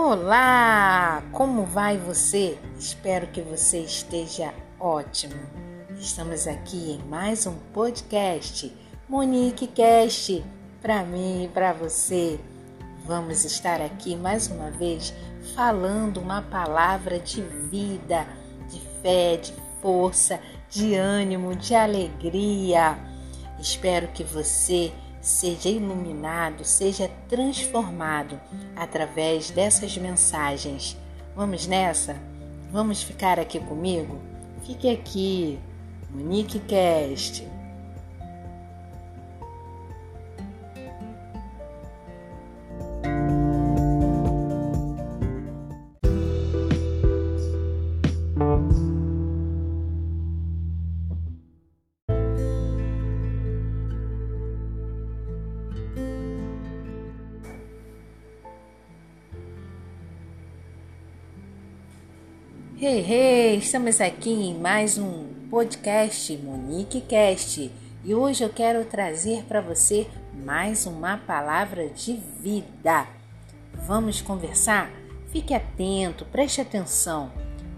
Olá! Como vai você? Espero que você esteja ótimo. Estamos aqui em mais um podcast, Monique Cast, para mim e para você. Vamos estar aqui mais uma vez falando uma palavra de vida, de fé, de força, de ânimo, de alegria. Espero que você seja iluminado, seja transformado através dessas mensagens. Vamos nessa? Vamos ficar aqui comigo? Fique aqui, Monique Cast. Hey, hey, estamos aqui em mais um podcast Monique Cast e hoje eu quero trazer para você mais uma palavra de vida. Vamos conversar? Fique atento, preste atenção,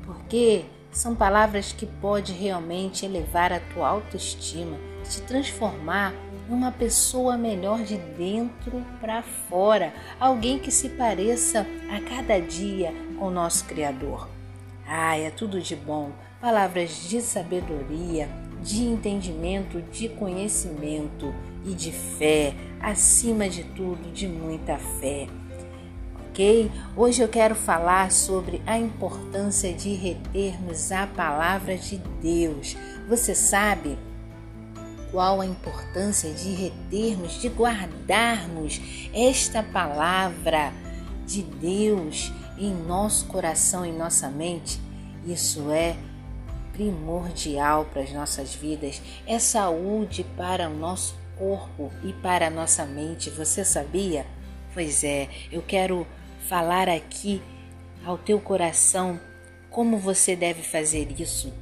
porque são palavras que podem realmente elevar a tua autoestima, te transformar em uma pessoa melhor de dentro para fora, alguém que se pareça a cada dia com o nosso Criador. Ah, é tudo de bom. Palavras de sabedoria, de entendimento, de conhecimento e de fé, acima de tudo, de muita fé. Ok? Hoje eu quero falar sobre a importância de retermos a palavra de Deus. Você sabe qual a importância de retermos, de guardarmos esta palavra de Deus em nosso coração, em nossa mente, isso é primordial para as nossas vidas, é saúde para o nosso corpo e para a nossa mente. Você sabia? Pois é, eu quero falar aqui ao teu coração como você deve fazer isso.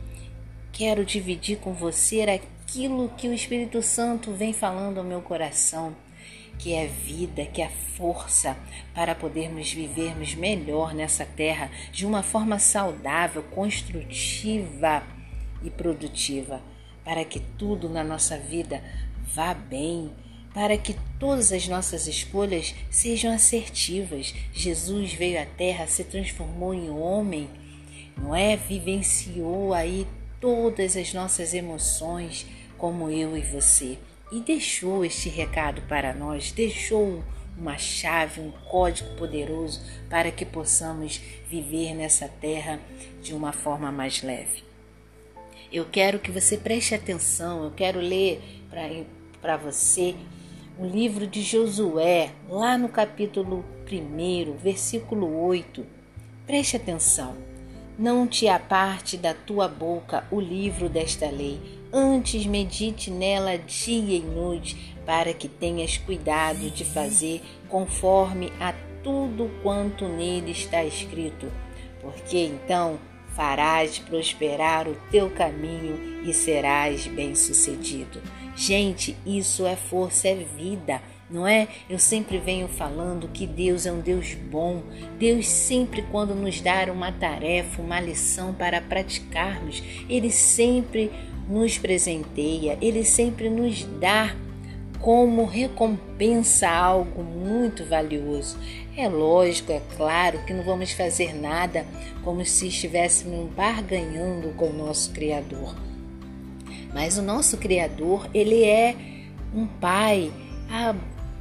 Quero dividir com você aquilo que o Espírito Santo vem falando ao meu coração que é vida, que é força para podermos vivermos melhor nessa terra de uma forma saudável, construtiva e produtiva, para que tudo na nossa vida vá bem, para que todas as nossas escolhas sejam assertivas. Jesus veio à terra, se transformou em homem, não é? Vivenciou aí todas as nossas emoções, como eu e você e deixou este recado para nós, deixou uma chave, um código poderoso para que possamos viver nessa terra de uma forma mais leve. Eu quero que você preste atenção, eu quero ler para você o livro de Josué, lá no capítulo 1, versículo 8. Preste atenção. Não te aparte da tua boca o livro desta lei, antes medite nela dia e noite, para que tenhas cuidado de fazer conforme a tudo quanto nele está escrito, porque então farás prosperar o teu caminho e serás bem-sucedido. Gente, isso é força, é vida não é? Eu sempre venho falando que Deus é um Deus bom. Deus sempre quando nos dá uma tarefa, uma lição para praticarmos, ele sempre nos presenteia, ele sempre nos dá como recompensa algo muito valioso. É lógico, é claro que não vamos fazer nada como se estivéssemos barganhando com o nosso Criador. Mas o nosso Criador, ele é um Pai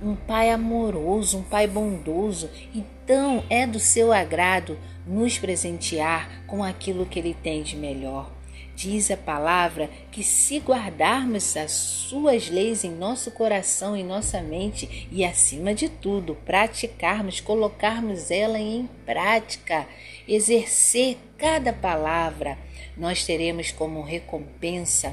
um Pai amoroso, um Pai bondoso. Então é do seu agrado nos presentear com aquilo que Ele tem de melhor. Diz a palavra que se guardarmos as suas leis em nosso coração, em nossa mente e, acima de tudo, praticarmos, colocarmos ela em prática, exercer cada palavra, nós teremos como recompensa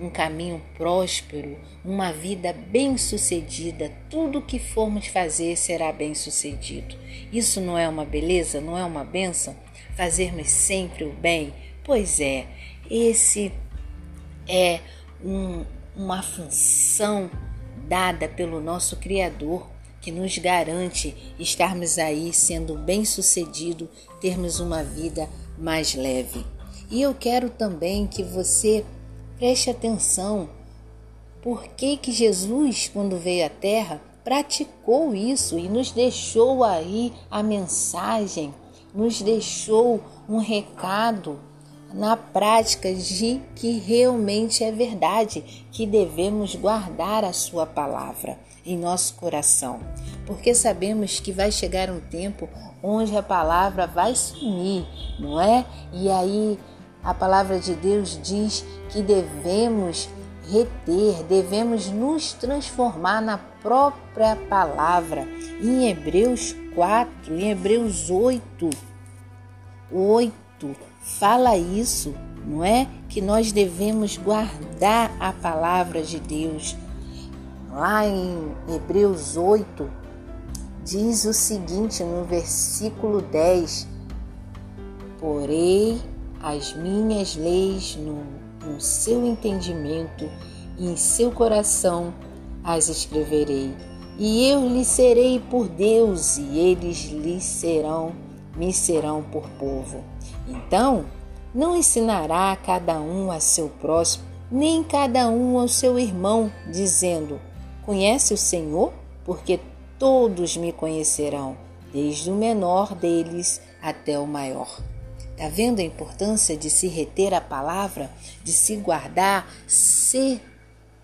um caminho próspero, uma vida bem-sucedida. Tudo o que formos fazer será bem-sucedido. Isso não é uma beleza, não é uma benção? Fazermos sempre o bem? Pois é, esse é um, uma função dada pelo nosso Criador que nos garante estarmos aí sendo bem-sucedido, termos uma vida mais leve. E eu quero também que você preste atenção por que, que Jesus, quando veio à Terra, praticou isso e nos deixou aí a mensagem, nos deixou um recado na prática de que realmente é verdade, que devemos guardar a sua palavra em nosso coração, porque sabemos que vai chegar um tempo onde a palavra vai sumir, não é? E aí a palavra de Deus diz que devemos reter, devemos nos transformar na própria palavra. Em Hebreus 4, em Hebreus 8, 8 fala isso, não é? Que nós devemos guardar a palavra de Deus. Lá em Hebreus 8, diz o seguinte no versículo 10: Porei as minhas leis no, no seu entendimento e em seu coração as escreverei. E eu lhe serei por Deus, e eles lhe serão, me serão por povo. Então, não ensinará cada um a seu próximo, nem cada um ao seu irmão, dizendo: Conhece o Senhor? Porque todos me conhecerão, desde o menor deles até o maior. Está vendo a importância de se reter a palavra, de se guardar, ser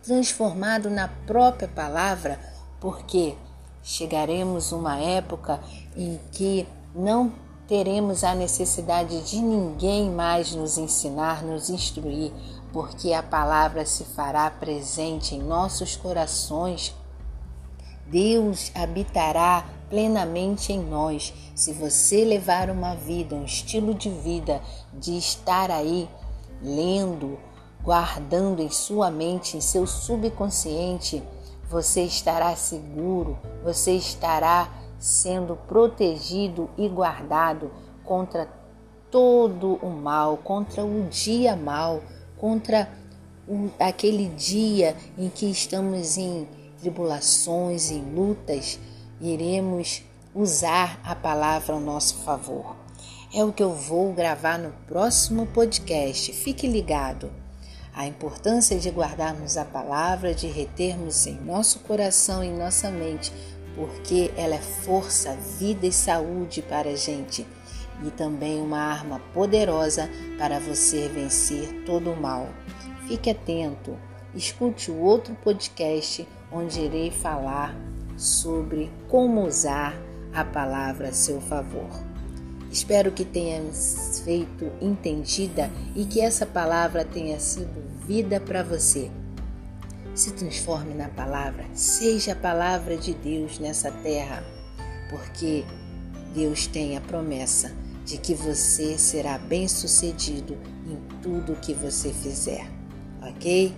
transformado na própria palavra, porque chegaremos uma época em que não teremos a necessidade de ninguém mais nos ensinar, nos instruir, porque a palavra se fará presente em nossos corações. Deus habitará plenamente em nós. Se você levar uma vida, um estilo de vida de estar aí lendo, guardando em sua mente, em seu subconsciente, você estará seguro, você estará sendo protegido e guardado contra todo o mal, contra o dia mal, contra aquele dia em que estamos em tribulações, em lutas, iremos usar a palavra ao nosso favor. É o que eu vou gravar no próximo podcast. Fique ligado. A importância de guardarmos a palavra, de retermos em nosso coração e nossa mente porque ela é força, vida e saúde para a gente e também uma arma poderosa para você vencer todo o mal. Fique atento, escute o outro podcast onde irei falar sobre como usar a palavra a seu favor. Espero que tenha feito entendida e que essa palavra tenha sido vida para você se transforme na palavra, seja a palavra de Deus nessa terra, porque Deus tem a promessa de que você será bem-sucedido em tudo que você fizer, ok?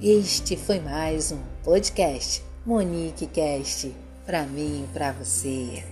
Este foi mais um podcast Monique Cast para mim e para você.